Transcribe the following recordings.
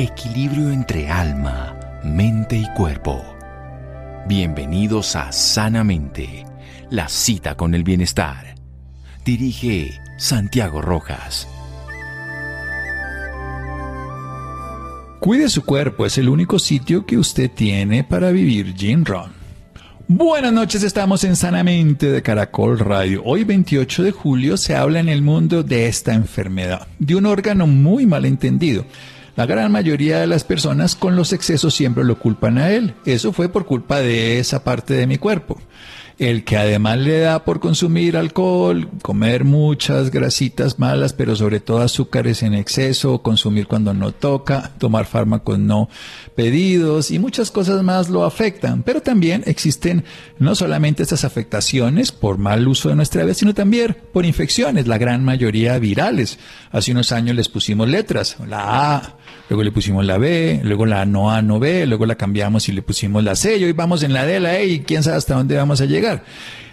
equilibrio entre alma, mente y cuerpo. Bienvenidos a Sanamente, la cita con el bienestar. Dirige Santiago Rojas. Cuide su cuerpo, es el único sitio que usted tiene para vivir Jim Ron. Buenas noches, estamos en Sanamente de Caracol Radio. Hoy 28 de julio se habla en el mundo de esta enfermedad, de un órgano muy mal entendido. La gran mayoría de las personas con los excesos siempre lo culpan a él. Eso fue por culpa de esa parte de mi cuerpo el que además le da por consumir alcohol, comer muchas grasitas malas, pero sobre todo azúcares en exceso, consumir cuando no toca, tomar fármacos no pedidos y muchas cosas más lo afectan. Pero también existen no solamente estas afectaciones por mal uso de nuestra vida, sino también por infecciones, la gran mayoría virales. Hace unos años les pusimos letras, la A, luego le pusimos la B, luego la no A, no B, luego la cambiamos y le pusimos la C, y hoy vamos en la D, la E y quién sabe hasta dónde vamos a llegar.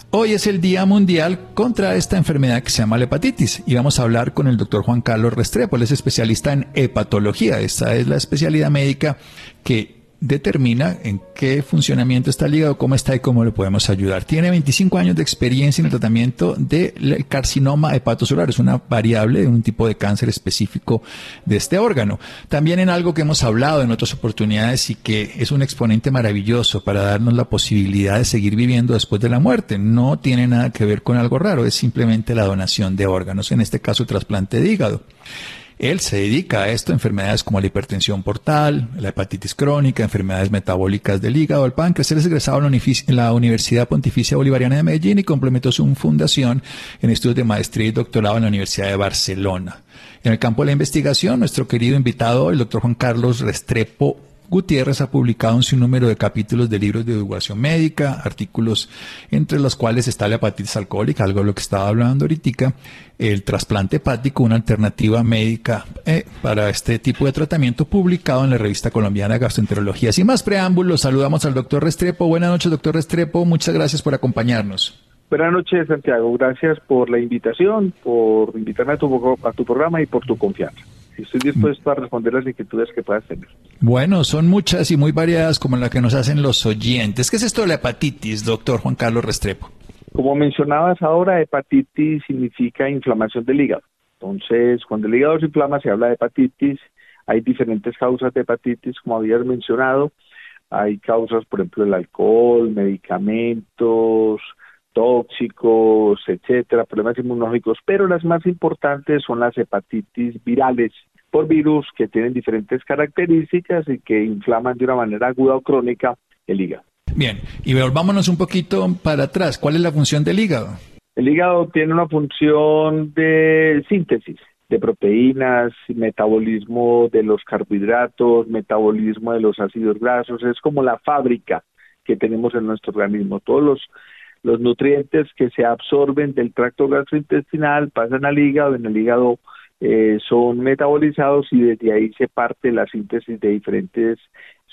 Hoy es el Día Mundial contra esta enfermedad que se llama la hepatitis y vamos a hablar con el doctor Juan Carlos Restrepo, es especialista en hepatología, esta es la especialidad médica que determina en qué funcionamiento está el hígado, cómo está y cómo le podemos ayudar. Tiene 25 años de experiencia en el tratamiento del carcinoma hepatocelular, es una variable de un tipo de cáncer específico de este órgano. También en algo que hemos hablado en otras oportunidades y que es un exponente maravilloso para darnos la posibilidad de seguir viviendo después de la muerte. No tiene nada que ver con algo raro, es simplemente la donación de órganos, en este caso trasplante de hígado. Él se dedica a esto, enfermedades como la hipertensión portal, la hepatitis crónica, enfermedades metabólicas del hígado, el páncreas. Él es egresado en la Universidad Pontificia Bolivariana de Medellín y complementó su fundación en estudios de maestría y doctorado en la Universidad de Barcelona. En el campo de la investigación, nuestro querido invitado, el doctor Juan Carlos Restrepo Gutiérrez ha publicado un sinnúmero de capítulos de libros de divulgación médica, artículos entre los cuales está la hepatitis alcohólica, algo de lo que estaba hablando ahorita, el trasplante hepático, una alternativa médica eh, para este tipo de tratamiento publicado en la revista colombiana gastroenterología. Sin más preámbulos, saludamos al doctor Restrepo. Buenas noches, doctor Restrepo. Muchas gracias por acompañarnos. Buenas noches, Santiago. Gracias por la invitación, por invitarme a tu, a tu programa y por tu confianza estoy dispuesto a responder las inquietudes que puedas tener. Bueno, son muchas y muy variadas como la que nos hacen los oyentes. ¿Qué es esto de la hepatitis, doctor Juan Carlos Restrepo? Como mencionabas ahora, hepatitis significa inflamación del hígado. Entonces, cuando el hígado se inflama, se habla de hepatitis. Hay diferentes causas de hepatitis, como habías mencionado. Hay causas, por ejemplo, el alcohol, medicamentos, tóxicos, etcétera, problemas inmunológicos, pero las más importantes son las hepatitis virales por virus que tienen diferentes características y que inflaman de una manera aguda o crónica el hígado. Bien, y volvámonos un poquito para atrás. ¿Cuál es la función del hígado? El hígado tiene una función de síntesis de proteínas, metabolismo de los carbohidratos, metabolismo de los ácidos grasos, es como la fábrica que tenemos en nuestro organismo. Todos los los nutrientes que se absorben del tracto gastrointestinal pasan al hígado, en el hígado eh, son metabolizados y desde ahí se parte la síntesis de diferentes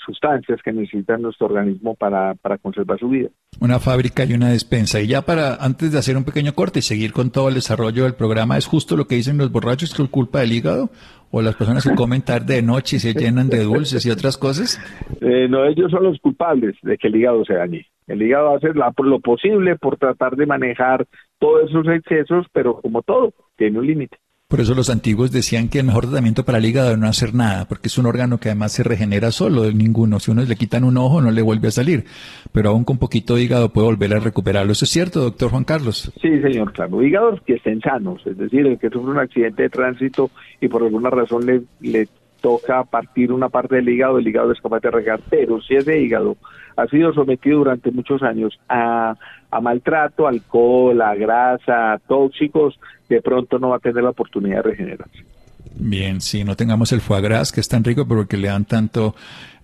sustancias que necesita nuestro organismo para, para conservar su vida. Una fábrica y una despensa. Y ya para, antes de hacer un pequeño corte y seguir con todo el desarrollo del programa, ¿es justo lo que dicen los borrachos que es culpa del hígado? ¿O las personas que comen tarde de noche y se llenan de dulces y otras cosas? Eh, no, ellos son los culpables de que el hígado se dañe. El hígado hacer lo posible por tratar de manejar todos esos excesos, pero como todo, tiene un límite. Por eso los antiguos decían que el mejor tratamiento para el hígado es no hacer nada, porque es un órgano que además se regenera solo, ninguno. Si uno le quitan un ojo, no le vuelve a salir. Pero aún con poquito de hígado puede volver a recuperarlo. ¿Eso es cierto, doctor Juan Carlos? Sí, señor, claro. Hígados que estén sanos, es decir, el que sufre un accidente de tránsito y por alguna razón le, le toca partir una parte del hígado, el hígado es capaz de regar, pero si ese hígado ha sido sometido durante muchos años a, maltrato, alcohol, a grasa, a tóxicos, de pronto no va a tener la oportunidad de regenerarse. Bien, sí, no tengamos el foie gras, que es tan rico, pero que le dan tanto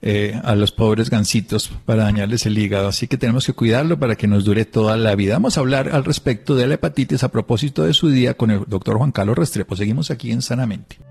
eh, a los pobres gansitos para dañarles el hígado. Así que tenemos que cuidarlo para que nos dure toda la vida. Vamos a hablar al respecto de la hepatitis a propósito de su día con el doctor Juan Carlos Restrepo. Seguimos aquí en Sanamente.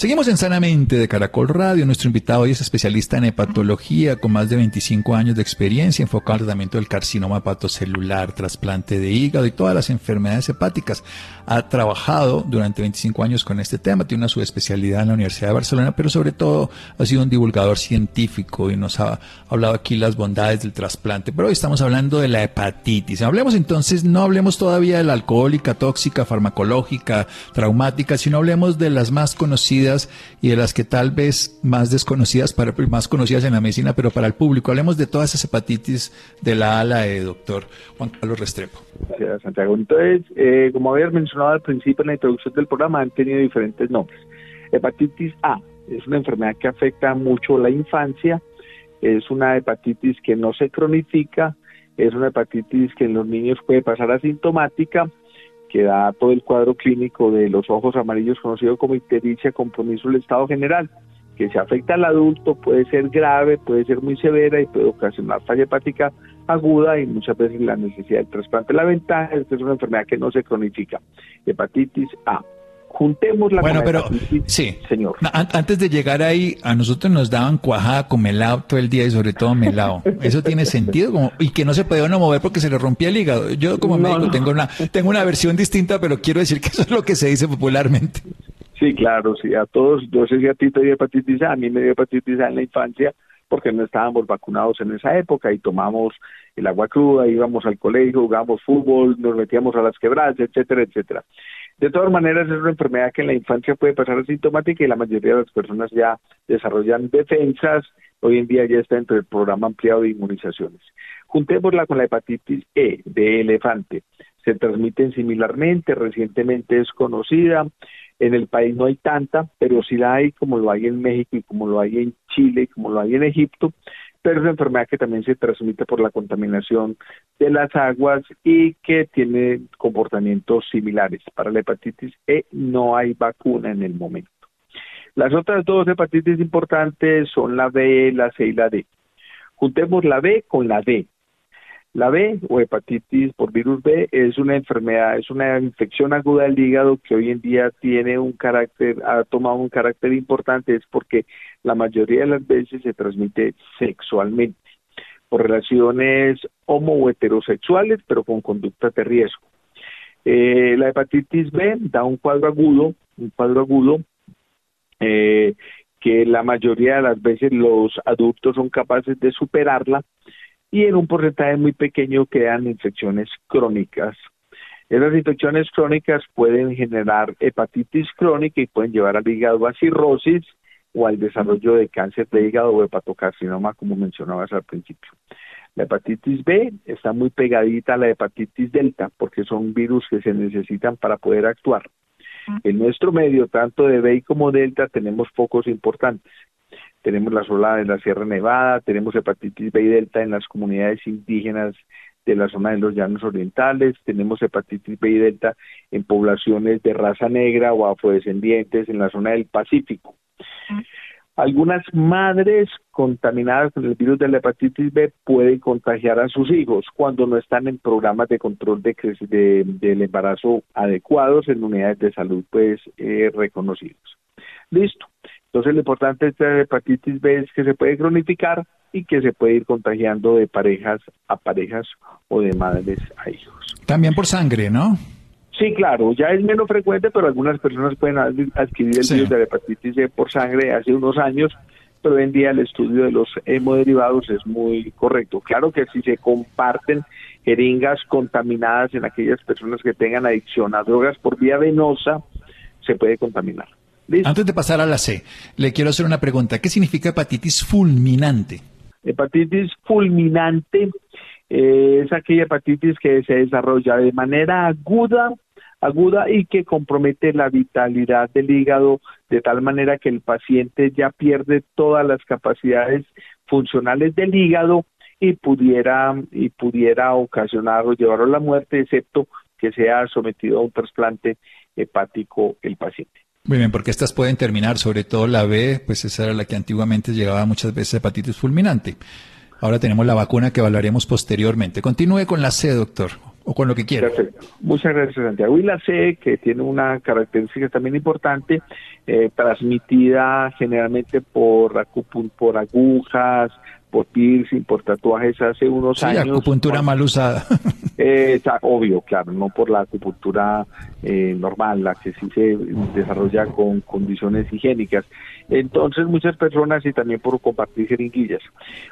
Seguimos en Sanamente de Caracol Radio. Nuestro invitado hoy es especialista en hepatología con más de 25 años de experiencia enfocado al tratamiento del carcinoma hepatocelular, trasplante de hígado y todas las enfermedades hepáticas. Ha trabajado durante 25 años con este tema, tiene una subespecialidad en la Universidad de Barcelona, pero sobre todo ha sido un divulgador científico y nos ha hablado aquí las bondades del trasplante. Pero hoy estamos hablando de la hepatitis. Hablemos entonces, no hablemos todavía de la alcohólica, tóxica, farmacológica, traumática, sino hablemos de las más conocidas y de las que tal vez más desconocidas, para, más conocidas en la medicina, pero para el público. Hablemos de todas esas hepatitis de la A a la E, doctor Juan Carlos Restrepo. Gracias, Santiago. Entonces, eh, como habías mencionado al principio en la introducción del programa, han tenido diferentes nombres. Hepatitis A es una enfermedad que afecta mucho la infancia, es una hepatitis que no se cronifica, es una hepatitis que en los niños puede pasar asintomática que da todo el cuadro clínico de los ojos amarillos conocido como ictericia, compromiso del estado general, que se afecta al adulto puede ser grave, puede ser muy severa y puede ocasionar falla hepática aguda y muchas veces la necesidad del trasplante. La ventaja es que es una enfermedad que no se cronifica. Hepatitis A. Juntemos la bueno, pero sí, señor. antes de llegar ahí, a nosotros nos daban cuajada con melado todo el día y sobre todo melado. ¿Eso tiene sentido? Como, y que no se podía uno mover porque se le rompía el hígado. Yo como médico tengo una tengo una versión distinta, pero quiero decir que eso es lo que se dice popularmente. Sí, claro, sí, a todos, yo sé si a ti te dio hepatitis A, a mí me dio hepatitis A en la infancia porque no estábamos vacunados en esa época y tomamos el agua cruda, íbamos al colegio, jugábamos fútbol, nos metíamos a las quebradas, etcétera, etcétera. De todas maneras, es una enfermedad que en la infancia puede pasar asintomática y la mayoría de las personas ya desarrollan defensas. Hoy en día ya está dentro del programa ampliado de inmunizaciones. Juntémosla con la hepatitis E de elefante. Se transmiten similarmente, recientemente es conocida. En el país no hay tanta, pero sí la hay como lo hay en México y como lo hay en Chile y como lo hay en Egipto pero es una enfermedad que también se transmite por la contaminación de las aguas y que tiene comportamientos similares. Para la hepatitis E no hay vacuna en el momento. Las otras dos hepatitis importantes son la B, la C y la D. Juntemos la B con la D. La B o hepatitis por virus B es una enfermedad, es una infección aguda del hígado que hoy en día tiene un carácter, ha tomado un carácter importante, es porque la mayoría de las veces se transmite sexualmente, por relaciones homo o heterosexuales, pero con conductas de riesgo. Eh, la hepatitis B da un cuadro agudo, un cuadro agudo eh, que la mayoría de las veces los adultos son capaces de superarla y en un porcentaje muy pequeño quedan infecciones crónicas. Esas infecciones crónicas pueden generar hepatitis crónica y pueden llevar al hígado a cirrosis o al desarrollo de cáncer de hígado o hepatocarcinoma, como mencionabas al principio. La hepatitis B está muy pegadita a la hepatitis delta porque son virus que se necesitan para poder actuar. En nuestro medio, tanto de B como delta, tenemos focos importantes tenemos la sola de la Sierra Nevada, tenemos hepatitis B y delta en las comunidades indígenas de la zona de los llanos orientales, tenemos hepatitis B y delta en poblaciones de raza negra o afrodescendientes en la zona del Pacífico. Algunas madres contaminadas con el virus de la hepatitis B pueden contagiar a sus hijos cuando no están en programas de control de, de del embarazo adecuados en unidades de salud pues eh, reconocidos. Listo. Entonces lo importante de esta hepatitis B es que se puede cronificar y que se puede ir contagiando de parejas a parejas o de madres a hijos. También por sangre, ¿no? Sí, claro, ya es menos frecuente, pero algunas personas pueden adquirir el virus de la hepatitis C por sangre hace unos años, pero hoy en día el estudio de los hemoderivados es muy correcto. Claro que si se comparten jeringas contaminadas en aquellas personas que tengan adicción a drogas por vía venosa, se puede contaminar. Antes de pasar a la C, le quiero hacer una pregunta. ¿Qué significa hepatitis fulminante? Hepatitis fulminante eh, es aquella hepatitis que se desarrolla de manera aguda, aguda y que compromete la vitalidad del hígado de tal manera que el paciente ya pierde todas las capacidades funcionales del hígado y pudiera y pudiera ocasionar o llevarlo a la muerte, excepto que sea sometido a un trasplante hepático el paciente. Muy bien, porque estas pueden terminar, sobre todo la B, pues esa era la que antiguamente llegaba muchas veces hepatitis fulminante. Ahora tenemos la vacuna que evaluaremos posteriormente. Continúe con la C, doctor. o con lo que quiera. Perfecto. Muchas gracias, Santiago. Y la C, que tiene una característica también importante, eh, transmitida generalmente por, por agujas, por piercing, por tatuajes hace unos sí, años. acupuntura mal usada. Eh, está obvio, claro, no por la acupuntura eh, normal, la que sí se desarrolla con condiciones higiénicas. Entonces, muchas personas y también por compartir jeringuillas.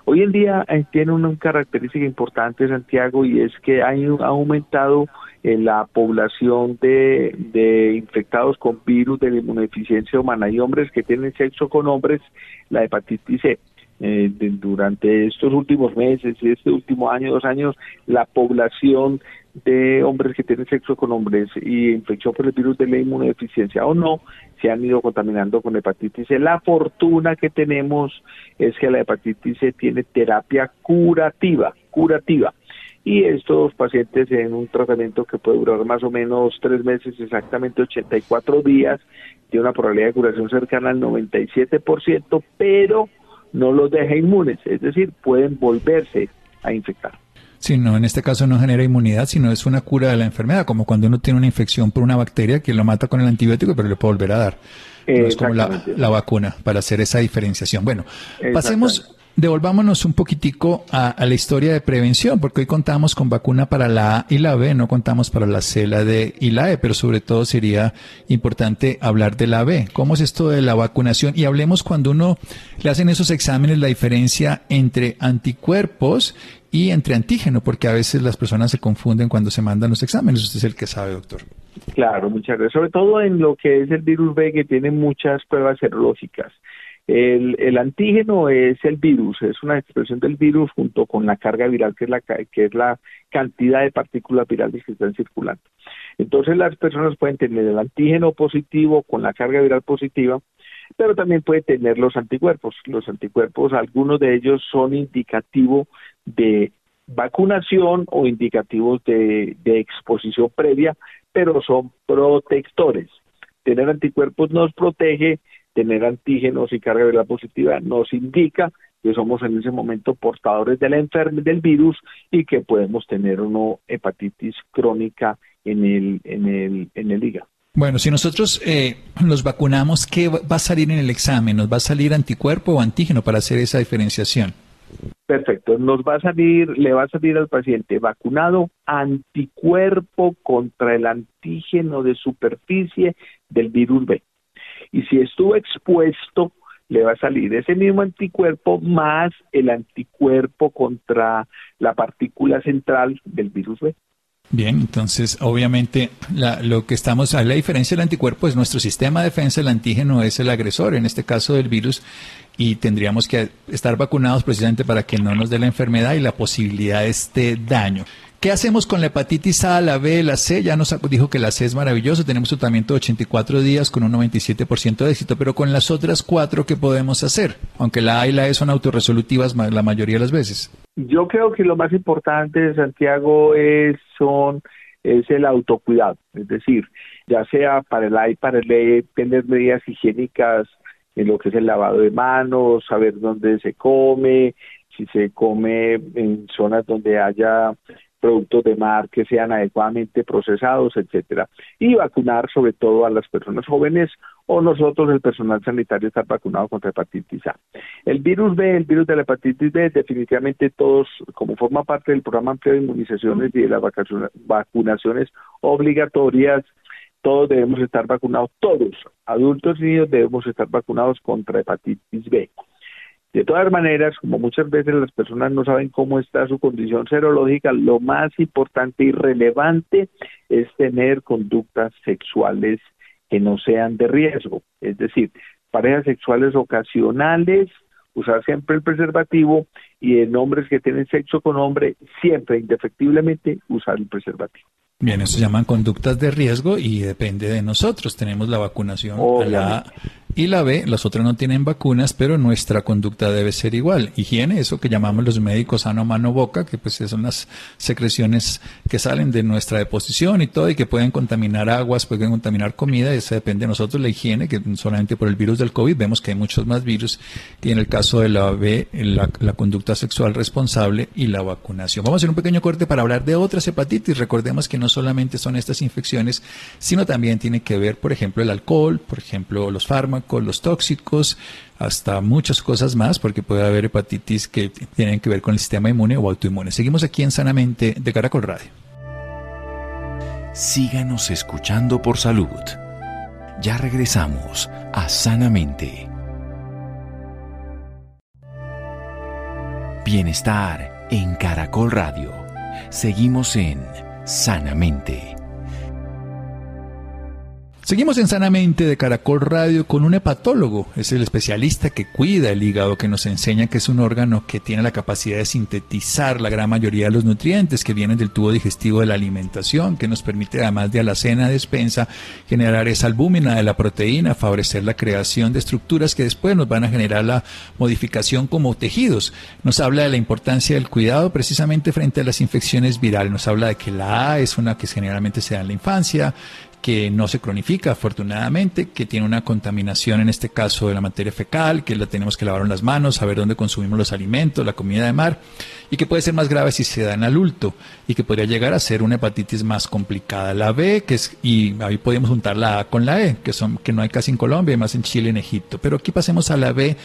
Hoy en día eh, tiene una característica importante, Santiago, y es que ha, aumentado la población de, de infectados con virus de la inmunodeficiencia humana. y hombres que tienen sexo con hombres, la hepatitis C. Eh, durante estos últimos meses, este último año, dos años, la población de hombres que tienen sexo con hombres y infección por el virus de la inmunodeficiencia o no, se han ido contaminando con hepatitis C. La fortuna que tenemos es que la hepatitis C tiene terapia curativa, curativa. Y estos pacientes en un tratamiento que puede durar más o menos tres meses, exactamente 84 días, tiene una probabilidad de curación cercana al 97%, pero no los deja inmunes, es decir, pueden volverse a infectar. Sí, no, en este caso no genera inmunidad, sino es una cura de la enfermedad, como cuando uno tiene una infección por una bacteria que lo mata con el antibiótico, pero le puede volver a dar. No es como la, la, vacuna para hacer esa diferenciación. Bueno, pasemos devolvámonos un poquitico a, la historia de prevención, porque hoy contamos con vacuna para la A y la B, no contamos para la C, la D y la E, pero sobre todo sería importante hablar de la B. ¿Cómo es esto de la vacunación? Y hablemos cuando uno le hacen esos exámenes la diferencia entre anticuerpos y entre antígeno, porque a veces las personas se confunden cuando se mandan los exámenes. Usted es el que sabe, doctor. Claro, muchas gracias. Sobre todo en lo que es el virus B, que tiene muchas pruebas serológicas. El, antígeno es el virus, es una expresión del virus junto con la carga viral, que es la, que es la cantidad de partículas virales que están circulando. Entonces las personas pueden tener el antígeno positivo con la carga viral positiva, pero también pueden tener los anticuerpos. Los anticuerpos, algunos de ellos son indicativos de vacunación o indicativos de exposición previa, pero son protectores. Tener anticuerpos nos protege tener antígenos y carga viral positiva nos indica que somos en ese momento portadores de la del virus y que podemos tener una hepatitis crónica en el, en el, en el hígado. Bueno, si nosotros eh, nos vacunamos, ¿qué va a salir en el examen? ¿Nos va a salir anticuerpo o antígeno para hacer esa diferenciación? Perfecto, nos va a salir, le va a salir al paciente vacunado anticuerpo contra el antígeno de superficie del virus B y si estuvo expuesto, le va a salir ese mismo anticuerpo más el anticuerpo contra la partícula central del virus B. Bien, entonces obviamente lo que estamos, la diferencia del anticuerpo es nuestro sistema de defensa, el antígeno es el agresor, en este caso del virus, y tendríamos que estar vacunados precisamente para que no nos dé la enfermedad y la posibilidad de este daño. ¿Qué hacemos con la hepatitis A, la B, la C? Ya nos dijo que la C es maravilloso, tenemos tratamiento de 84 días con un 97% de éxito, pero con las otras cuatro, ¿qué podemos hacer? Aunque la A y la E son autorresolutivas la mayoría de las veces. Yo creo que lo más importante de Santiago es, es el autocuidado, es decir, ya sea para el A y para el E, tener medidas higiénicas en lo que es el lavado de manos, saber dónde se come, si se come en zonas donde haya productos de mar que sean adecuadamente procesados, etcétera, y vacunar sobre todo a las personas jóvenes o nosotros el personal sanitario estar vacunado contra hepatitis A. El virus B, el virus de la hepatitis B, definitivamente todos, como forma parte del programa amplio de inmunizaciones y de las vacunaciones obligatorias, todos debemos estar vacunados, todos, adultos y niños debemos estar vacunados contra hepatitis B. De todas maneras, como muchas veces las personas no saben cómo está su condición serológica, lo más importante y relevante es tener conductas sexuales que no sean de riesgo, es decir, parejas sexuales ocasionales, usar siempre el preservativo y en hombres que tienen sexo con hombre, siempre, indefectiblemente, usar el preservativo. Bien, eso se llaman conductas de riesgo y depende de nosotros. Tenemos la vacunación a la y la B, las otras no tienen vacunas, pero nuestra conducta debe ser igual. Higiene, eso que llamamos los médicos ano, mano, boca, que pues son las secreciones que salen de nuestra deposición y todo, y que pueden contaminar aguas, pueden contaminar comida, y eso depende de nosotros. La higiene, que solamente por el virus del COVID vemos que hay muchos más virus, y en el caso de la B, la, la conducta sexual responsable y la vacunación. Vamos a hacer un pequeño corte para hablar de otras hepatitis. Recordemos que no solamente son estas infecciones, sino también tiene que ver, por ejemplo, el alcohol, por ejemplo, los fármacos, los tóxicos, hasta muchas cosas más, porque puede haber hepatitis que tienen que ver con el sistema inmune o autoinmune. Seguimos aquí en Sanamente de Caracol Radio. Síganos escuchando por salud. Ya regresamos a Sanamente. Bienestar en Caracol Radio. Seguimos en Sanamente. Seguimos en Sanamente de Caracol Radio con un hepatólogo. Es el especialista que cuida el hígado, que nos enseña que es un órgano que tiene la capacidad de sintetizar la gran mayoría de los nutrientes que vienen del tubo digestivo de la alimentación, que nos permite, además de alacena despensa, generar esa albúmina de la proteína, favorecer la creación de estructuras que después nos van a generar la modificación como tejidos. Nos habla de la importancia del cuidado precisamente frente a las infecciones virales. Nos habla de que la A es una que generalmente se da en la infancia, que no se cronifica afortunadamente, que tiene una contaminación en este caso de la materia fecal, que la tenemos que lavar en las manos, saber dónde consumimos los alimentos, la comida de mar, y que puede ser más grave si se da en adulto y que podría llegar a ser una hepatitis más complicada. La B, que es, y ahí podemos juntar la A con la E, que son, que no hay casi en Colombia, más en Chile en Egipto. Pero aquí pasemos a la B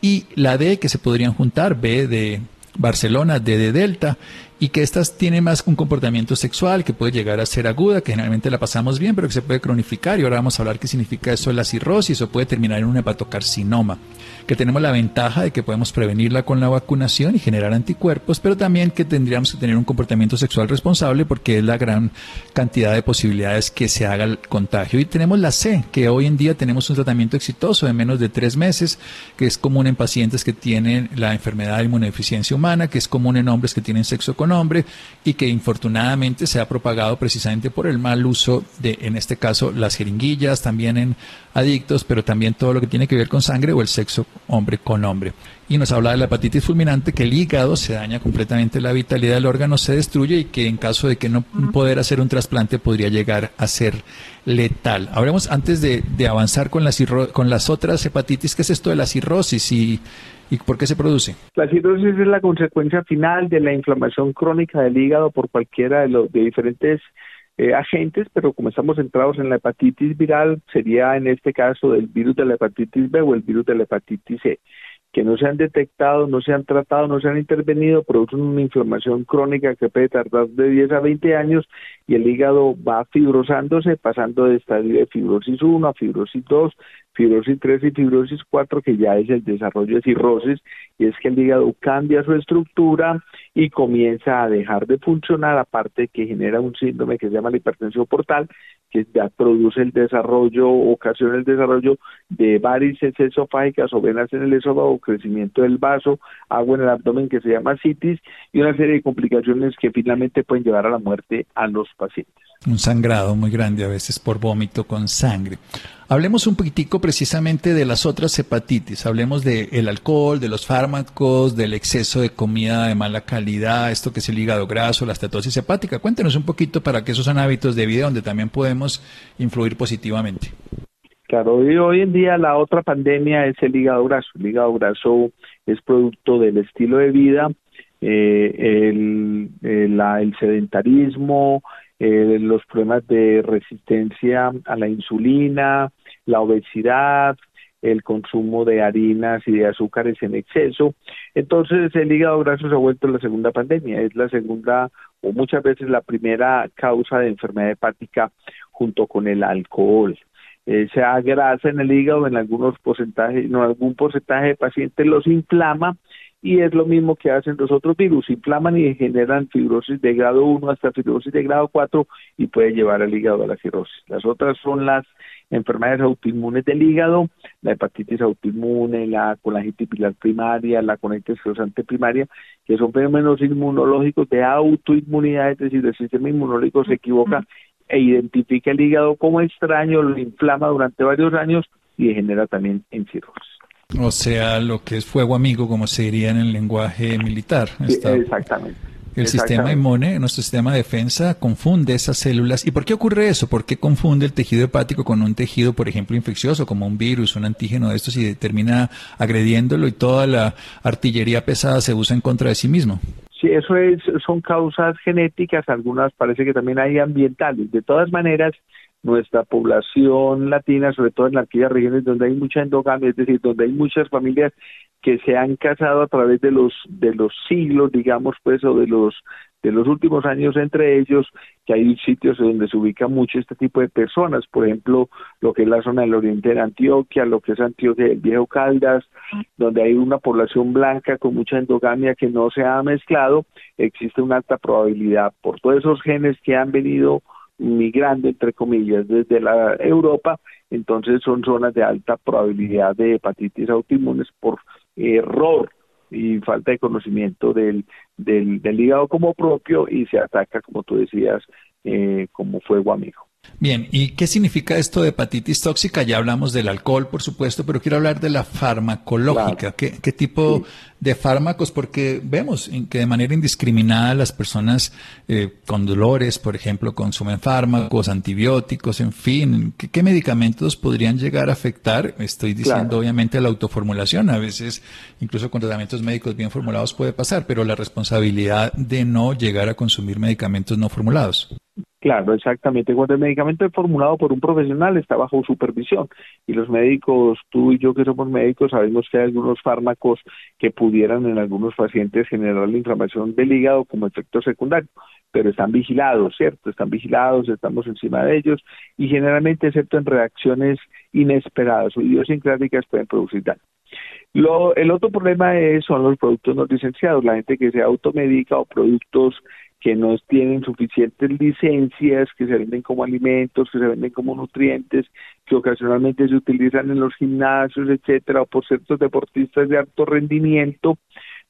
y la D, que se podrían juntar, B de Barcelona, D de Delta, y que estas tienen más un comportamiento sexual que puede llegar a ser aguda, que generalmente la pasamos bien, pero que se puede cronificar y ahora vamos a hablar qué significa eso la cirrosis o puede terminar en un hepatocarcinoma, que tenemos la ventaja de que podemos prevenirla con la vacunación y generar anticuerpos, pero también que tendríamos que tener un comportamiento sexual responsable porque es la gran cantidad de posibilidades que se haga el contagio. Y tenemos la C, que hoy en día tenemos un tratamiento exitoso de menos de tres meses, que es común en pacientes que tienen la enfermedad de inmunodeficiencia humana, que es común en hombres que tienen sexo con nombre y que infortunadamente se ha propagado precisamente por el mal uso de, en este caso, las jeringuillas, también en adictos, pero también todo lo que tiene que ver con sangre o el sexo hombre con hombre. Y nos habla de la hepatitis fulminante, que el hígado se daña completamente, la vitalidad del órgano se destruye y que en caso de que no poder hacer un trasplante podría llegar a ser letal. Hablemos antes de, avanzar con, la con las otras hepatitis, ¿qué es esto de la cirrosis y ¿Y por qué se produce? La cirrosis es la consecuencia final de la inflamación crónica del hígado por cualquiera de los de diferentes eh, agentes, pero como estamos centrados en la hepatitis viral, sería en este caso el virus de la hepatitis B o el virus de la hepatitis C que no se han detectado, no se han tratado, no se han intervenido, producen una inflamación crónica que puede tardar de 10 a 20 años y el hígado va fibrosándose, pasando de estadio de fibrosis 1 a fibrosis 2, fibrosis 3 y fibrosis 4, que ya es el desarrollo de cirrosis, y es que el hígado cambia su estructura y comienza a dejar de funcionar, aparte que genera un síndrome que se llama la hipertensión portal, que ya produce el desarrollo, ocasiona el desarrollo de varices esofágicas o venas en el esófago, crecimiento del vaso, agua en el abdomen que se llama citis, y una serie de complicaciones que finalmente pueden llevar a la muerte a los pacientes. Un sangrado muy grande a veces por vómito con sangre. Hablemos un poquitico precisamente de las otras hepatitis. Hablemos del el alcohol, de los fármacos, del exceso de comida de mala calidad, esto que es el hígado graso, la estatosis hepática. Cuéntenos un poquito para que esos son hábitos de vida donde también podemos influir positivamente. Claro, hoy, en día la otra pandemia es el hígado graso. El hígado graso es producto del estilo de vida, eh, el, el sedentarismo, eh, los problemas de resistencia a la insulina, la obesidad, el consumo de harinas y de azúcares en exceso. Entonces el hígado graso se ha vuelto la segunda pandemia, es la segunda o muchas veces la primera causa de enfermedad hepática junto con el alcohol. Esa grasa en el hígado en algunos porcentajes, en algún porcentaje de pacientes los inflama y es lo mismo que hacen los otros virus, inflaman y generan fibrosis de grado 1 hasta fibrosis de grado 4 y puede llevar al hígado a la cirrosis. Las otras son las enfermedades autoinmunes del hígado, la hepatitis autoinmune, la colangitis pilar primaria, la colitis esclerosante primaria, que son fenómenos inmunológicos de autoinmunidad, es decir, el sistema inmunológico se equivoca e identifica el hígado como extraño, lo inflama durante varios años y genera también en cirrosis. O sea, lo que es fuego amigo, como se diría en el lenguaje militar. exactamente. El sistema inmune, nuestro sistema de defensa, confunde esas células. ¿Y por qué ocurre eso? ¿Por qué confunde el tejido hepático con un tejido, por ejemplo, infeccioso, como un virus, un antígeno de estos, y termina agrediéndolo y toda la artillería pesada se usa en contra de sí mismo? Sí, eso es, son causas genéticas, algunas parece que también hay ambientales. De todas maneras, nuestra población latina, sobre todo en aquellas regiones donde hay mucha endogamia, es decir, donde hay muchas familias que se han casado a través de los de los siglos, digamos, pues, o de los de los últimos años entre ellos, que hay sitios donde se ubica mucho este tipo de personas, por ejemplo, lo que es la zona del oriente de Antioquia, lo que es Antioquia del Viejo Caldas, donde hay una población blanca con mucha endogamia que no se ha mezclado, existe una alta probabilidad por todos esos genes que han venido migrando, entre comillas, desde la Europa, entonces son zonas de alta probabilidad de hepatitis autoinmunes por error y falta de conocimiento del, del, del hígado como propio y se ataca, como tú decías, eh, como fuego amigo. Bien, ¿y qué significa esto de hepatitis tóxica? Ya hablamos del alcohol, por supuesto, pero quiero hablar de la farmacológica. ¿Qué, tipo de fármacos? Porque vemos que de manera indiscriminada las personas eh, con dolores, por ejemplo, consumen fármacos, antibióticos, en fin. ¿Qué, medicamentos podrían llegar a afectar? Estoy diciendo, obviamente, la autoformulación. A veces, incluso con tratamientos médicos bien formulados puede pasar, pero la responsabilidad de no llegar a consumir medicamentos no formulados. Claro, exactamente. Cuando el medicamento es formulado por un profesional está bajo supervisión y los médicos, tú y yo que somos médicos, sabemos que hay algunos fármacos que pudieran en algunos pacientes generar la inflamación del hígado como efecto secundario, pero están vigilados, ¿cierto? Están vigilados, estamos encima de ellos y generalmente, excepto en reacciones inesperadas o idiosincráticas, pueden producir daño. Lo, el otro problema es, son los productos no licenciados, la gente que se automedica o productos que no tienen suficientes licencias, que se venden como alimentos, que se venden como nutrientes, que ocasionalmente se utilizan en los gimnasios, etcétera, o por ciertos deportistas de alto rendimiento.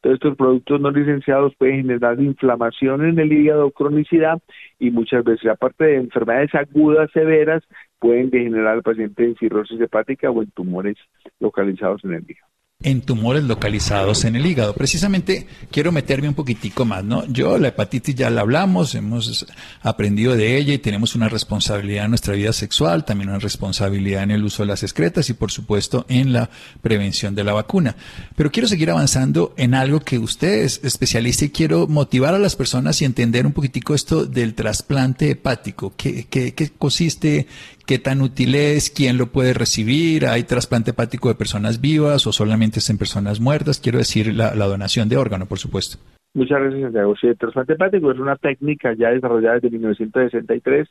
Todos estos productos no licenciados pueden generar inflamación en el hígado, cronicidad y muchas veces, aparte de enfermedades agudas severas, pueden degenerar al paciente en cirrosis hepática o en tumores localizados en el hígado en tumores localizados en el hígado. Precisamente quiero meterme un poquitico más, ¿no? Yo la hepatitis ya la hablamos, hemos aprendido de ella y tenemos una responsabilidad en nuestra vida sexual, también una responsabilidad en el uso de las excretas y por supuesto en la prevención de la vacuna. Pero quiero seguir avanzando en algo que usted es especialista y quiero motivar a las personas y entender un poquitico esto del trasplante hepático. ¿Qué, qué, qué consiste? Qué tan útil es, quién lo puede recibir, hay trasplante hepático de personas vivas o solamente es en personas muertas, quiero decir la, donación de órgano, por supuesto. Muchas gracias, Santiago. Sí, el trasplante hepático es una técnica ya desarrollada desde 1963,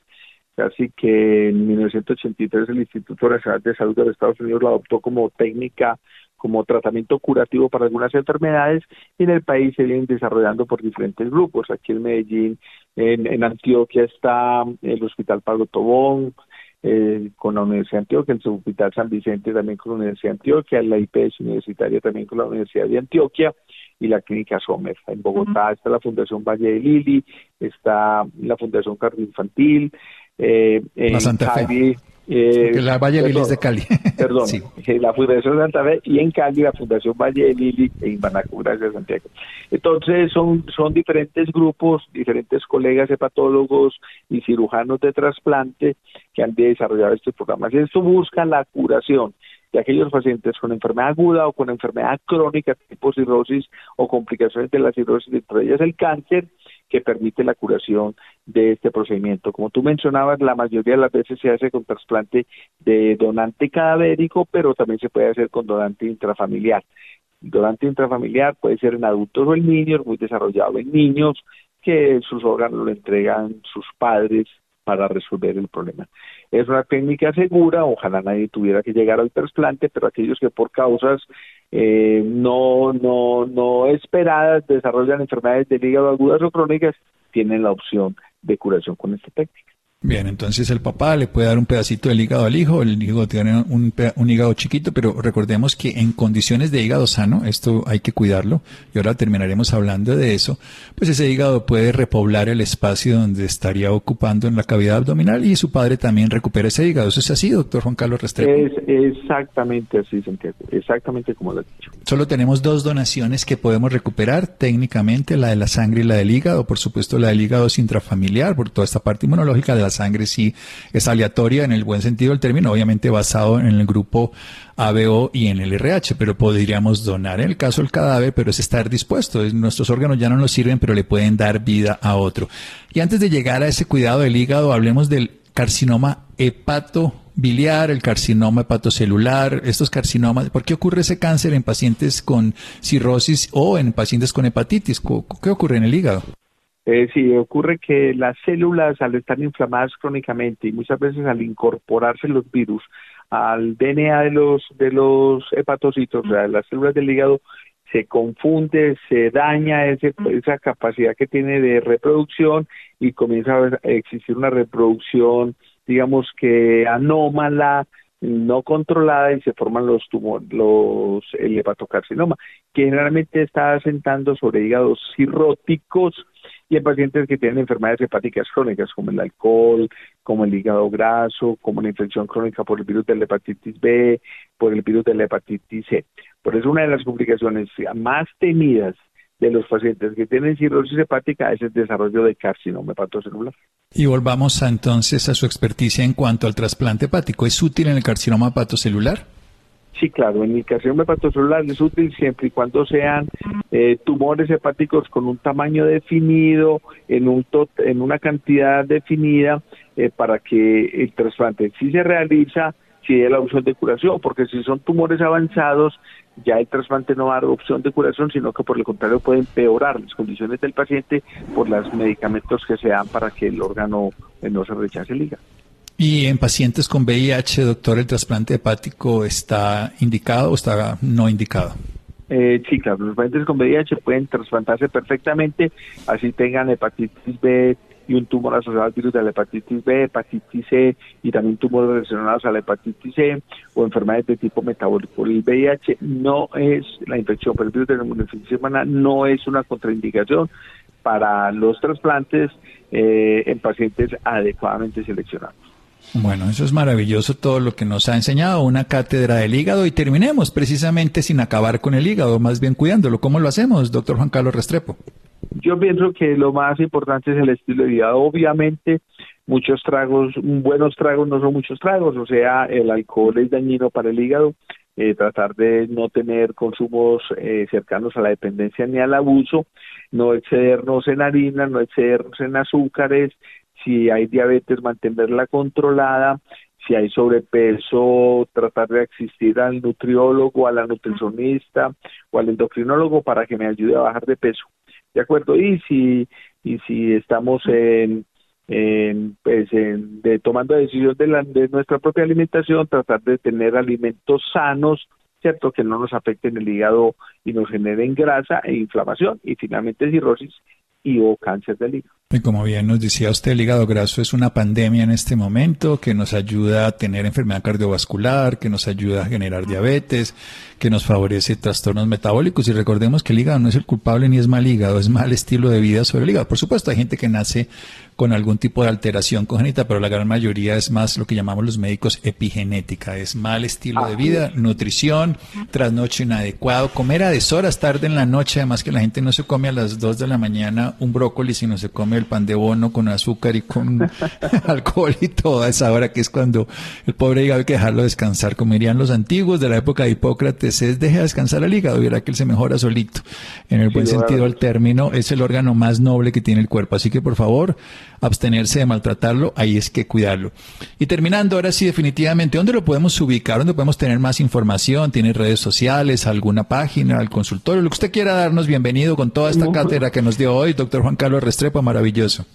así que en 1983 el Instituto Nacional de Salud de los Estados Unidos lo adoptó como técnica como tratamiento curativo para algunas enfermedades y en el país se vienen desarrollando por diferentes grupos. Aquí en Medellín, en, en Antioquia está el Hospital Pablo Tobón, eh, con la Universidad de Antioquia, el Hospital San Vicente también con la Universidad de Antioquia, la IPS universitaria también con la Universidad de Antioquia y la Clínica Sommer. En Bogotá está la Fundación Valle de Lili, está la Fundación Cardio Infantil, eh, en Santa Fe. Eh, la Valle de Lili es de Cali. Perdón, eh, la Fundación Santa Fe y en Cali la Fundación Valle de Lili en Banacu, gracias Santiago. Entonces son, son diferentes grupos, diferentes colegas hepatólogos y cirujanos de trasplante que han desarrollado estos programas. Y esto busca la curación de aquellos pacientes con enfermedad aguda o con enfermedad crónica tipo cirrosis o complicaciones de la cirrosis, entre ellas el cáncer, que permite la curación de este procedimiento. Como tú mencionabas, la mayoría de las veces se hace con trasplante de donante cadavérico, pero también se puede hacer con donante intrafamiliar. Donante intrafamiliar puede ser en adultos o en niños, muy desarrollado en niños, que sus órganos lo entregan sus padres para resolver el problema. Es una técnica segura, ojalá nadie tuviera que llegar al trasplante, pero aquellos que por causas eh, no, no, no esperadas desarrollan enfermedades del hígado agudas o crónicas, tienen la opción de curación con esta técnica. Bien, entonces el papá le puede dar un pedacito del hígado al hijo, el hijo tiene un, un, hígado chiquito, pero recordemos que en condiciones de hígado sano, esto hay que cuidarlo, y ahora terminaremos hablando de eso, pues ese hígado puede repoblar el espacio donde estaría ocupando en la cavidad abdominal y su padre también recupera ese hígado. ¿Eso es así, doctor Juan Carlos Restrepo? Es exactamente así, Santiago, exactamente como lo he dicho. Solo tenemos dos donaciones que podemos recuperar técnicamente, la de la sangre y la del hígado, por supuesto la del hígado es intrafamiliar, por toda esta parte inmunológica de la sangre sí es aleatoria en el buen sentido del término, obviamente basado en el grupo ABO y en el RH, pero podríamos donar en el caso del cadáver, pero es estar dispuesto. Nuestros órganos ya no nos sirven, pero le pueden dar vida a otro. Y antes de llegar a ese cuidado del hígado, hablemos del carcinoma hepatobiliar, el carcinoma hepatocelular, estos carcinomas. ¿Por qué ocurre ese cáncer en pacientes con cirrosis o en pacientes con hepatitis? ¿Qué ocurre en el hígado? Eh, sí, ocurre que las células al estar inflamadas crónicamente y muchas veces al incorporarse los virus al DNA de los de los hepatocitos, o sea, las células del hígado, se confunde, se daña esa capacidad que tiene de reproducción y comienza a existir una reproducción, digamos que anómala, no controlada y se forman los tumores, los, el hepatocarcinoma, que generalmente está asentando sobre hígados cirróticos y en pacientes que tienen enfermedades hepáticas crónicas como el alcohol, como el hígado graso, como la infección crónica por el virus de la hepatitis B, por el virus de la hepatitis C. Por eso una de las complicaciones más temidas de los pacientes que tienen cirrosis hepática es el desarrollo de carcinoma hepatocelular. Y volvamos entonces a su experticia en cuanto al trasplante hepático. ¿Es útil en el carcinoma hepatocelular? Sí, claro, en indicación hepatocelular es útil siempre y cuando sean eh, tumores hepáticos con un tamaño definido, en, un en una cantidad definida, eh, para que el trasplante, si se realiza, si hay la opción de curación, porque si son tumores avanzados, ya el trasplante no va a dar opción de curación, sino que por el contrario puede empeorar las condiciones del paciente por los medicamentos que se dan para que el órgano eh, no se rechace el hígado. ¿Y en pacientes con VIH, doctor, el trasplante hepático está indicado o está no indicado? Eh, sí, claro, los pacientes con VIH pueden trasplantarse perfectamente, así tengan hepatitis B y un tumor asociado al virus de la hepatitis B, hepatitis C y también tumores relacionados a la hepatitis C o enfermedades de tipo metabólico. El VIH no es la infección por el virus de la inmunodeficiencia humana, no es una contraindicación para los trasplantes eh, en pacientes adecuadamente seleccionados. Bueno, eso es maravilloso todo lo que nos ha enseñado una cátedra del hígado y terminemos precisamente sin acabar con el hígado, más bien cuidándolo. ¿Cómo lo hacemos, doctor Juan Carlos Restrepo? Yo pienso que lo más importante es el estilo de vida. Obviamente, muchos tragos, buenos tragos no son muchos tragos, o sea, el alcohol es dañino para el hígado. Eh, tratar de no tener consumos eh, cercanos a la dependencia ni al abuso, no excedernos en harina, no excedernos en azúcares, si hay diabetes, mantenerla controlada, si hay sobrepeso, tratar de asistir al nutriólogo, a la nutricionista o al endocrinólogo para que me ayude a bajar de peso. ¿De acuerdo? Y si, y si estamos en, pues, en de, tomando decisión de, de nuestra propia alimentación, tratar de tener alimentos sanos, ¿cierto? Que no nos afecten el hígado y nos generen grasa e inflamación y finalmente cirrosis y o cáncer del hígado. Y como bien nos decía usted, el hígado graso es una pandemia en este momento que nos ayuda a tener enfermedad cardiovascular, que nos ayuda a generar diabetes, que nos favorece trastornos metabólicos. Y recordemos que el hígado no es el culpable ni es mal hígado, es mal estilo de vida sobre el hígado. Por supuesto, hay gente que nace con algún tipo de alteración congénita, pero la gran mayoría es más lo que llamamos los médicos epigenética. Es mal estilo de vida, nutrición, trasnocho inadecuado, comer a deshoras tarde en la noche, además que la gente no se come a las 2 de la mañana un brócoli, sino se come el pan de bono con azúcar y con alcohol y toda esa hora que es cuando el pobre hígado hay que dejarlo descansar. Como dirían los antiguos de la época de Hipócrates, es deja descansar al hígado, verá que él se mejora solito. En el buen sentido del término, es el órgano más noble que tiene el cuerpo. Así que por favor, abstenerse de maltratarlo, ahí es que cuidarlo. Y terminando, ahora sí, definitivamente, ¿dónde lo podemos ubicar? ¿Dónde podemos tener más información? ¿Tiene redes sociales, alguna página, al consultorio? Lo que usted quiera darnos, bienvenido con toda esta cátedra que nos dio hoy, doctor Juan Carlos Restrepo, maravilloso.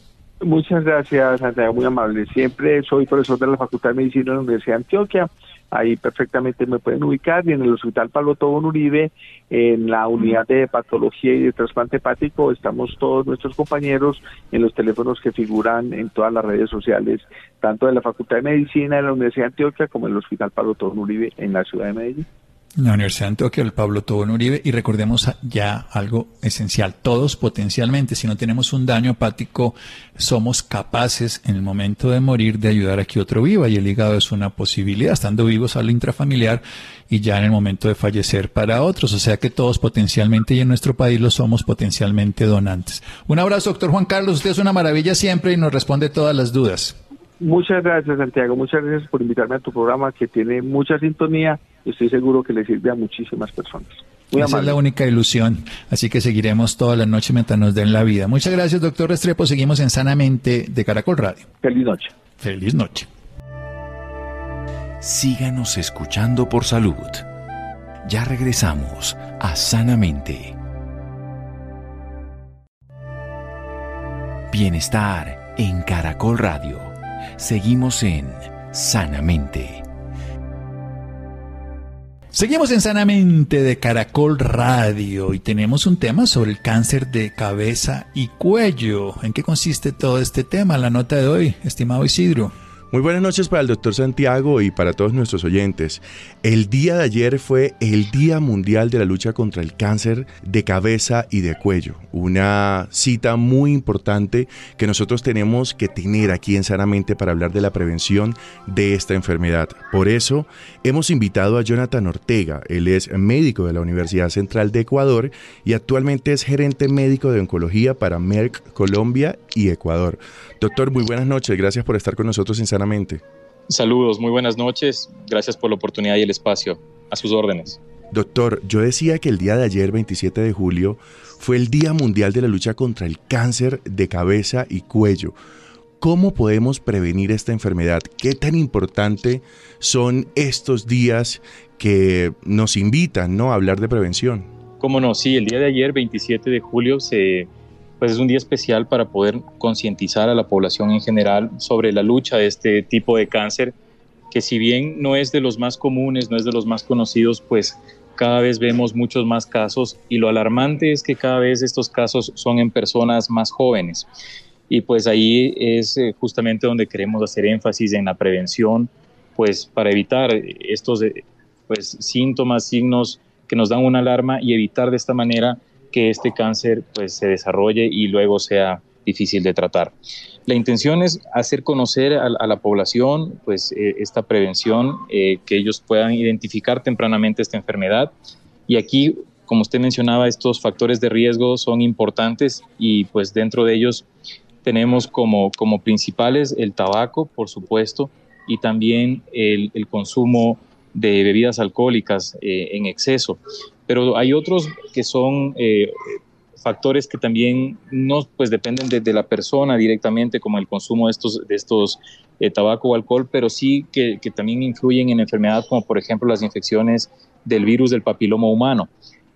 Muchas gracias, Santiago, muy amable. Siempre soy profesor de la Facultad de Medicina de la Universidad de Antioquia ahí perfectamente me pueden ubicar y en el Hospital Pablo Tobón Uribe, en la unidad de patología y de trasplante hepático, estamos todos nuestros compañeros en los teléfonos que figuran en todas las redes sociales, tanto de la Facultad de Medicina de la Universidad de Antioquia como en el Hospital Pablo Tobón Uribe en la ciudad de Medellín la Universidad de Antioquia, el Pablo Tobón Uribe, y recordemos ya algo esencial, todos potencialmente, si no tenemos un daño hepático, somos capaces en el momento de morir de ayudar a que otro viva, y el hígado es una posibilidad, estando vivos al intrafamiliar y ya en el momento de fallecer para otros, o sea que todos potencialmente y en nuestro país lo somos potencialmente donantes. Un abrazo, doctor Juan Carlos, usted es una maravilla siempre y nos responde todas las dudas. Muchas gracias, Santiago. Muchas gracias por invitarme a tu programa que tiene mucha sintonía y estoy seguro que le sirve a muchísimas personas. Esa es la única ilusión, así que seguiremos toda la noche mientras nos den la vida. Muchas gracias, doctor Restrepo. Seguimos en Sanamente de Caracol Radio. Feliz noche. Feliz noche. Síganos escuchando por salud. Ya regresamos a Sanamente. Bienestar en Caracol Radio. Seguimos en Sanamente. Seguimos en Sanamente de Caracol Radio y tenemos un tema sobre el cáncer de cabeza y cuello. ¿En qué consiste todo este tema? La nota de hoy, estimado Isidro. Muy buenas noches para el doctor Santiago y para todos nuestros oyentes. El día de ayer fue el Día Mundial de la Lucha contra el Cáncer de Cabeza y de Cuello. Una cita muy importante que nosotros tenemos que tener aquí en Sanamente para hablar de la prevención de esta enfermedad. Por eso hemos invitado a Jonathan Ortega. Él es médico de la Universidad Central de Ecuador y actualmente es gerente médico de oncología para Merck Colombia y Ecuador. Doctor, muy buenas noches. Gracias por estar con nosotros en Sanamente. Saludos, muy buenas noches. Gracias por la oportunidad y el espacio. A sus órdenes. Doctor, yo decía que el día de ayer, 27 de julio, fue el Día Mundial de la Lucha contra el Cáncer de Cabeza y Cuello. ¿Cómo podemos prevenir esta enfermedad? ¿Qué tan importante son estos días que nos invitan ¿no? a hablar de prevención? Cómo no, sí, el día de ayer, 27 de julio, se pues es un día especial para poder concientizar a la población en general sobre la lucha de este tipo de cáncer, que si bien no es de los más comunes, no es de los más conocidos, pues cada vez vemos muchos más casos y lo alarmante es que cada vez estos casos son en personas más jóvenes. Y pues ahí es eh, justamente donde queremos hacer énfasis en la prevención, pues para evitar estos eh, pues, síntomas, signos que nos dan una alarma y evitar de esta manera que este cáncer pues, se desarrolle y luego sea difícil de tratar. La intención es hacer conocer a, la población pues, eh, esta prevención, eh, que ellos puedan identificar tempranamente esta enfermedad. Y aquí, como usted mencionaba, estos factores de riesgo son importantes y pues dentro de ellos tenemos como, como principales el tabaco, por supuesto, y también el, consumo de bebidas alcohólicas eh, en exceso pero hay otros que son eh, factores que también no pues dependen de, la persona directamente, como el consumo de estos, de estos eh, tabaco o alcohol, pero sí que, también influyen en enfermedades como por ejemplo las infecciones del virus del papiloma humano.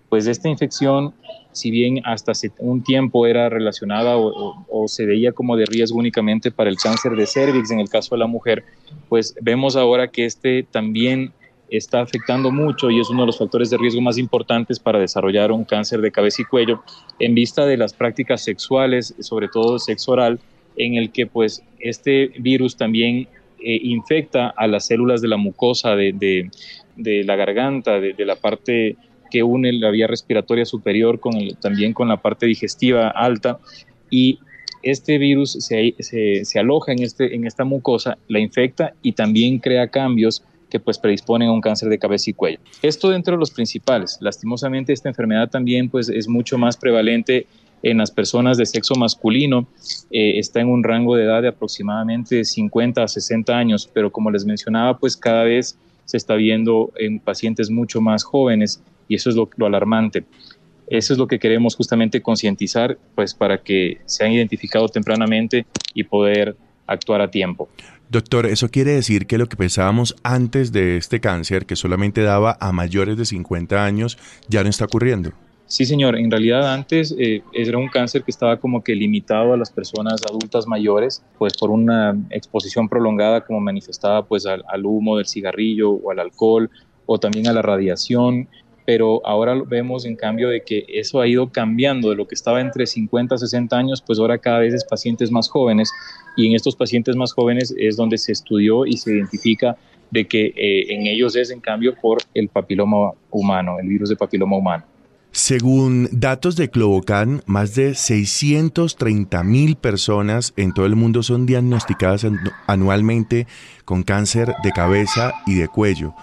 Pues esta infección, si bien hasta hace un tiempo era relacionada o, o, se veía como de riesgo únicamente para el cáncer de cervix en el caso de la mujer, pues vemos ahora que este también está afectando mucho y es uno de los factores de riesgo más importantes para desarrollar un cáncer de cabeza y cuello en vista de las prácticas sexuales, sobre todo sexo oral, en el que pues este virus también eh, infecta a las células de la mucosa de, la garganta, de, la parte que une la vía respiratoria superior con también con la parte digestiva alta. Y este virus se, se, aloja en, este, en esta mucosa, la infecta y también crea cambios pues predisponen a un cáncer de cabeza y cuello. Esto dentro de los principales. Lastimosamente esta enfermedad también pues es mucho más prevalente en las personas de sexo masculino. Eh, está en un rango de edad de aproximadamente 50 a 60 años, pero como les mencionaba pues cada vez se está viendo en pacientes mucho más jóvenes y eso es lo, lo alarmante. Eso es lo que queremos justamente concientizar, pues para que sean identificados tempranamente y poder actuar a tiempo. Doctor, ¿eso quiere decir que lo que pensábamos antes de este cáncer, que solamente daba a mayores de 50 años, ya no está ocurriendo? Sí, señor. En realidad antes eh, era un cáncer que estaba como que limitado a las personas adultas mayores, pues por una exposición prolongada como manifestaba pues al, humo del cigarrillo o al alcohol o también a la radiación. Pero ahora vemos en cambio de que eso ha ido cambiando de lo que estaba entre 50 a 60 años, pues ahora cada vez es pacientes más jóvenes y en estos pacientes más jóvenes es donde se estudió y se identifica de que eh, en ellos es en cambio por el papiloma humano, el virus de papiloma humano. Según datos de Clobocan, más de 630 mil personas en todo el mundo son diagnosticadas anualmente con cáncer de cabeza y de cuello.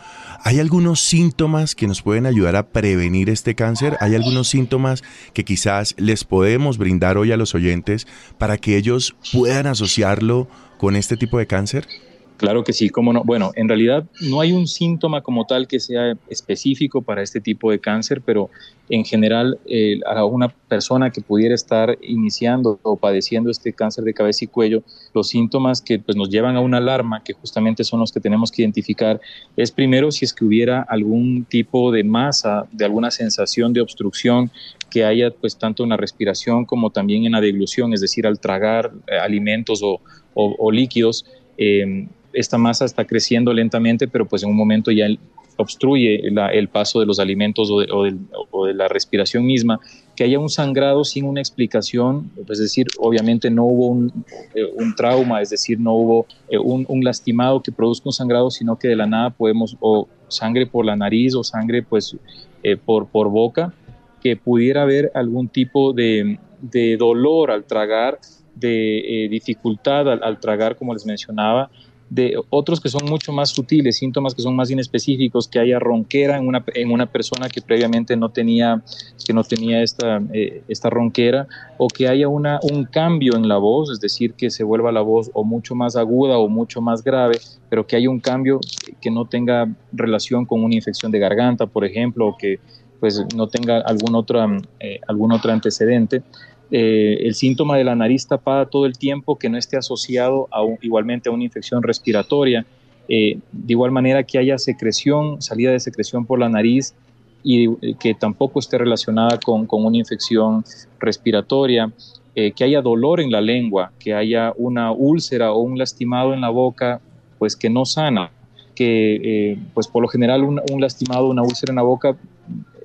¿Hay algunos síntomas que nos pueden ayudar a prevenir este cáncer? ¿Hay algunos síntomas que quizás les podemos brindar hoy a los oyentes para que ellos puedan asociarlo con este tipo de cáncer? Claro que sí, cómo no. Bueno, en realidad no hay un síntoma como tal que sea específico para este tipo de cáncer, pero en general eh, a una persona que pudiera estar iniciando o padeciendo este cáncer de cabeza y cuello, los síntomas que pues, nos llevan a una alarma, que justamente son los que tenemos que identificar, es primero si es que hubiera algún tipo de masa, de alguna sensación de obstrucción que haya pues tanto en la respiración como también en la deglución, es decir, al tragar eh, alimentos o, líquidos. Eh, esta masa está creciendo lentamente, pero pues en un momento ya obstruye el paso de los alimentos o de, la respiración misma, que haya un sangrado sin una explicación, es decir, obviamente no hubo un, eh, trauma, es decir, no hubo eh, un, lastimado que produzca un sangrado, sino que de la nada podemos, o sangre por la nariz o sangre pues eh, por boca, que pudiera haber algún tipo de, dolor al tragar, de dificultad al tragar, como les mencionaba, de otros que son mucho más sutiles, síntomas que son más inespecíficos, que haya ronquera en una, en una persona que previamente no tenía, que no tenía esta, eh, esta ronquera, o que haya una, un cambio en la voz, es decir, que se vuelva la voz o mucho más aguda o mucho más grave, pero que haya un cambio que no tenga relación con una infección de garganta, por ejemplo, o que pues no tenga algún otro, eh, algún otro antecedente. Eh, el síntoma de la nariz tapada todo el tiempo que no esté asociado a igualmente a una infección respiratoria, eh, de igual manera que haya secreción, salida de secreción por la nariz y eh, que tampoco esté relacionada con, una infección respiratoria, que haya dolor en la lengua, que haya una úlcera o un lastimado en la boca, pues que no sana, que pues por lo general un, un lastimado, una úlcera en la boca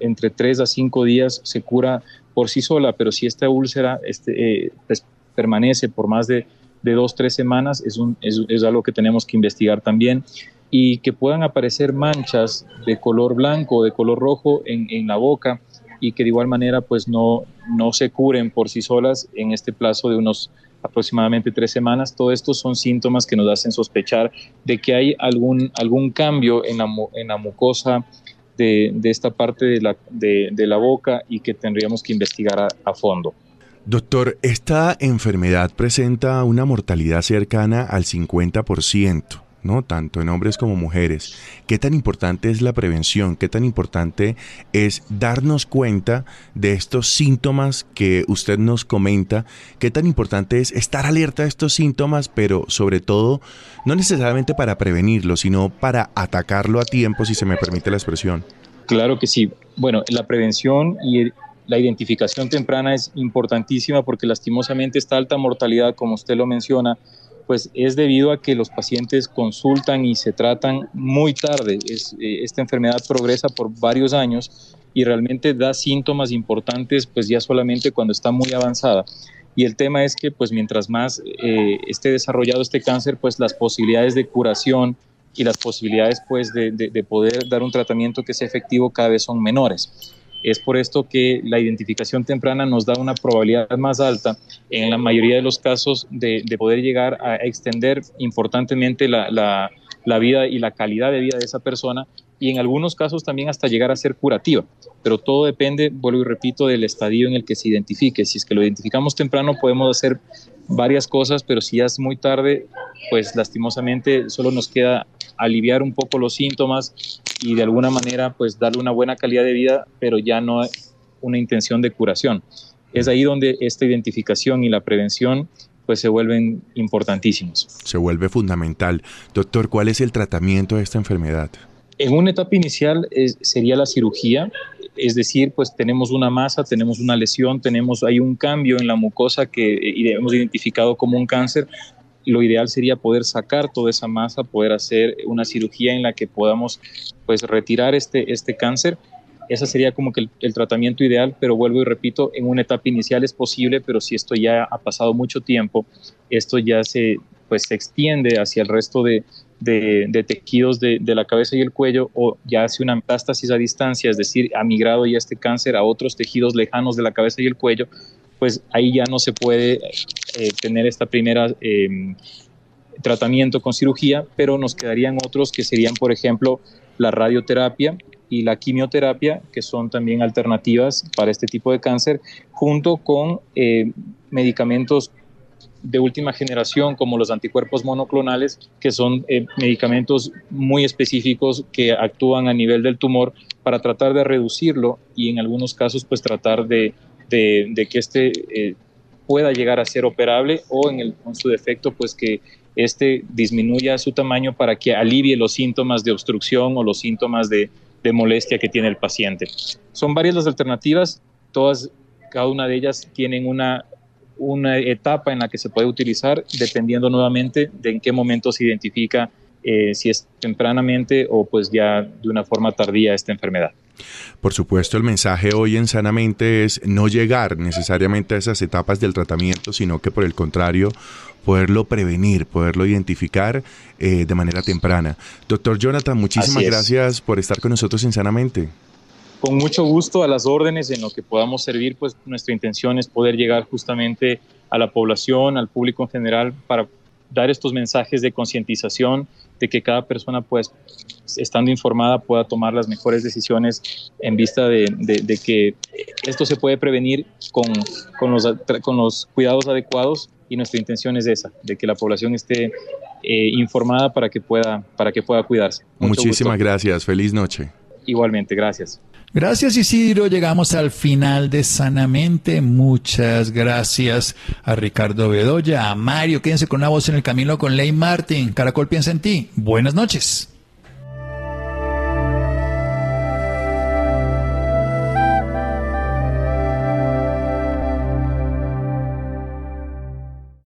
entre 3 a 5 días se cura por sí sola, pero si esta úlcera este, eh, pues, permanece por más de, de dos, tres semanas, es, un, es, algo que tenemos que investigar también y que puedan aparecer manchas de color blanco o de color rojo en, en, la boca y que de igual manera pues no, no se curen por sí solas en este plazo de unos aproximadamente tres semanas. Todos estos son síntomas que nos hacen sospechar de que hay algún, algún cambio en la, en la mucosa de, esta parte de la, de, la, boca y que tendríamos que investigar a, a fondo. Doctor, esta enfermedad presenta una mortalidad cercana al 50%. ¿No? Tanto en hombres como mujeres. ¿Qué tan importante es la prevención? ¿Qué tan importante es darnos cuenta de estos síntomas que usted nos comenta? ¿Qué tan importante es estar alerta a estos síntomas, pero sobre todo, no necesariamente para prevenirlo, sino para atacarlo a tiempo, si se me permite la expresión? Claro que sí. Bueno, la prevención y la identificación temprana es importantísima porque lastimosamente esta alta mortalidad, como usted lo menciona, pues es debido a que los pacientes consultan y se tratan muy tarde. Eh, esta enfermedad progresa por varios años y realmente da síntomas importantes pues ya solamente cuando está muy avanzada. Y el tema es que pues mientras más eh, esté desarrollado este cáncer, pues las posibilidades de curación y las posibilidades pues de, de poder dar un tratamiento que sea efectivo cada vez son menores. Es por esto que la identificación temprana nos da una probabilidad más alta en la mayoría de los casos de, poder llegar a extender importantemente la, vida y la calidad de vida de esa persona y en algunos casos también hasta llegar a ser curativa. Pero todo depende, vuelvo y repito, del estadio en el que se identifique. Si es que lo identificamos temprano podemos hacer varias cosas, pero si ya es muy tarde, pues lastimosamente solo nos queda aliviar un poco los síntomas y de alguna manera pues darle una buena calidad de vida, pero ya no una intención de curación. Es ahí donde esta identificación y la prevención pues se vuelven importantísimos. Se vuelve fundamental. Doctor, ¿cuál es el tratamiento de esta enfermedad? En una etapa inicial sería la cirugía. Es decir, pues tenemos una masa, tenemos una lesión, tenemos hay un cambio en la mucosa que hemos identificado como un cáncer, lo ideal sería poder sacar toda esa masa, poder hacer una cirugía en la que podamos pues retirar este, este cáncer. Ese sería como que el, tratamiento ideal, pero vuelvo y repito, en una etapa inicial es posible, pero si esto ya ha pasado mucho tiempo, esto ya se, pues, se extiende hacia el resto de, de, tejidos de, la cabeza y el cuello o ya hace una metástasis a distancia, es decir, ha migrado ya este cáncer a otros tejidos lejanos de la cabeza y el cuello, pues ahí ya no se puede eh, tener esta primera em, tratamiento con cirugía, pero nos quedarían otros que serían, por ejemplo, la radioterapia y la quimioterapia, que son también alternativas para este tipo de cáncer, junto con eh, medicamentos de última generación como los anticuerpos monoclonales, que son eh, medicamentos muy específicos que actúan a nivel del tumor para tratar de reducirlo y en algunos casos pues tratar de de, que este eh, pueda llegar a ser operable o en, el, su defecto, pues que este disminuya su tamaño para que alivie los síntomas de obstrucción o los síntomas de, molestia que tiene el paciente. Son varias las alternativas, todas, cada una de ellas tienen una, una etapa en la que se puede utilizar dependiendo nuevamente de en qué momento se identifica eh, si es tempranamente o pues ya de una forma tardía esta enfermedad. Por supuesto, el mensaje hoy en Sanamente es no llegar necesariamente a esas etapas del tratamiento, sino que por el contrario, poderlo prevenir, poderlo identificar eh, de manera temprana. Doctor Jonathan, muchísimas gracias por estar con nosotros en Sanamente. Con mucho gusto a las órdenes en lo que podamos servir, pues nuestra intención es poder llegar justamente a la población, al público en general, para dar estos mensajes de concientización de que cada persona, pues, estando informada, pueda tomar las mejores decisiones en vista de, que esto se puede prevenir con, con, los, con los cuidados adecuados y nuestra intención es esa, de que la población esté eh, informada para que pueda, para que pueda cuidarse. Muchísimas gracias, feliz noche. Igualmente, gracias. Gracias Isidro, llegamos al final de Sanamente. Muchas gracias a Ricardo Bedoya, a Mario, quédense con una voz en el camino con Ley Martin. Caracol piensa en ti. Buenas noches.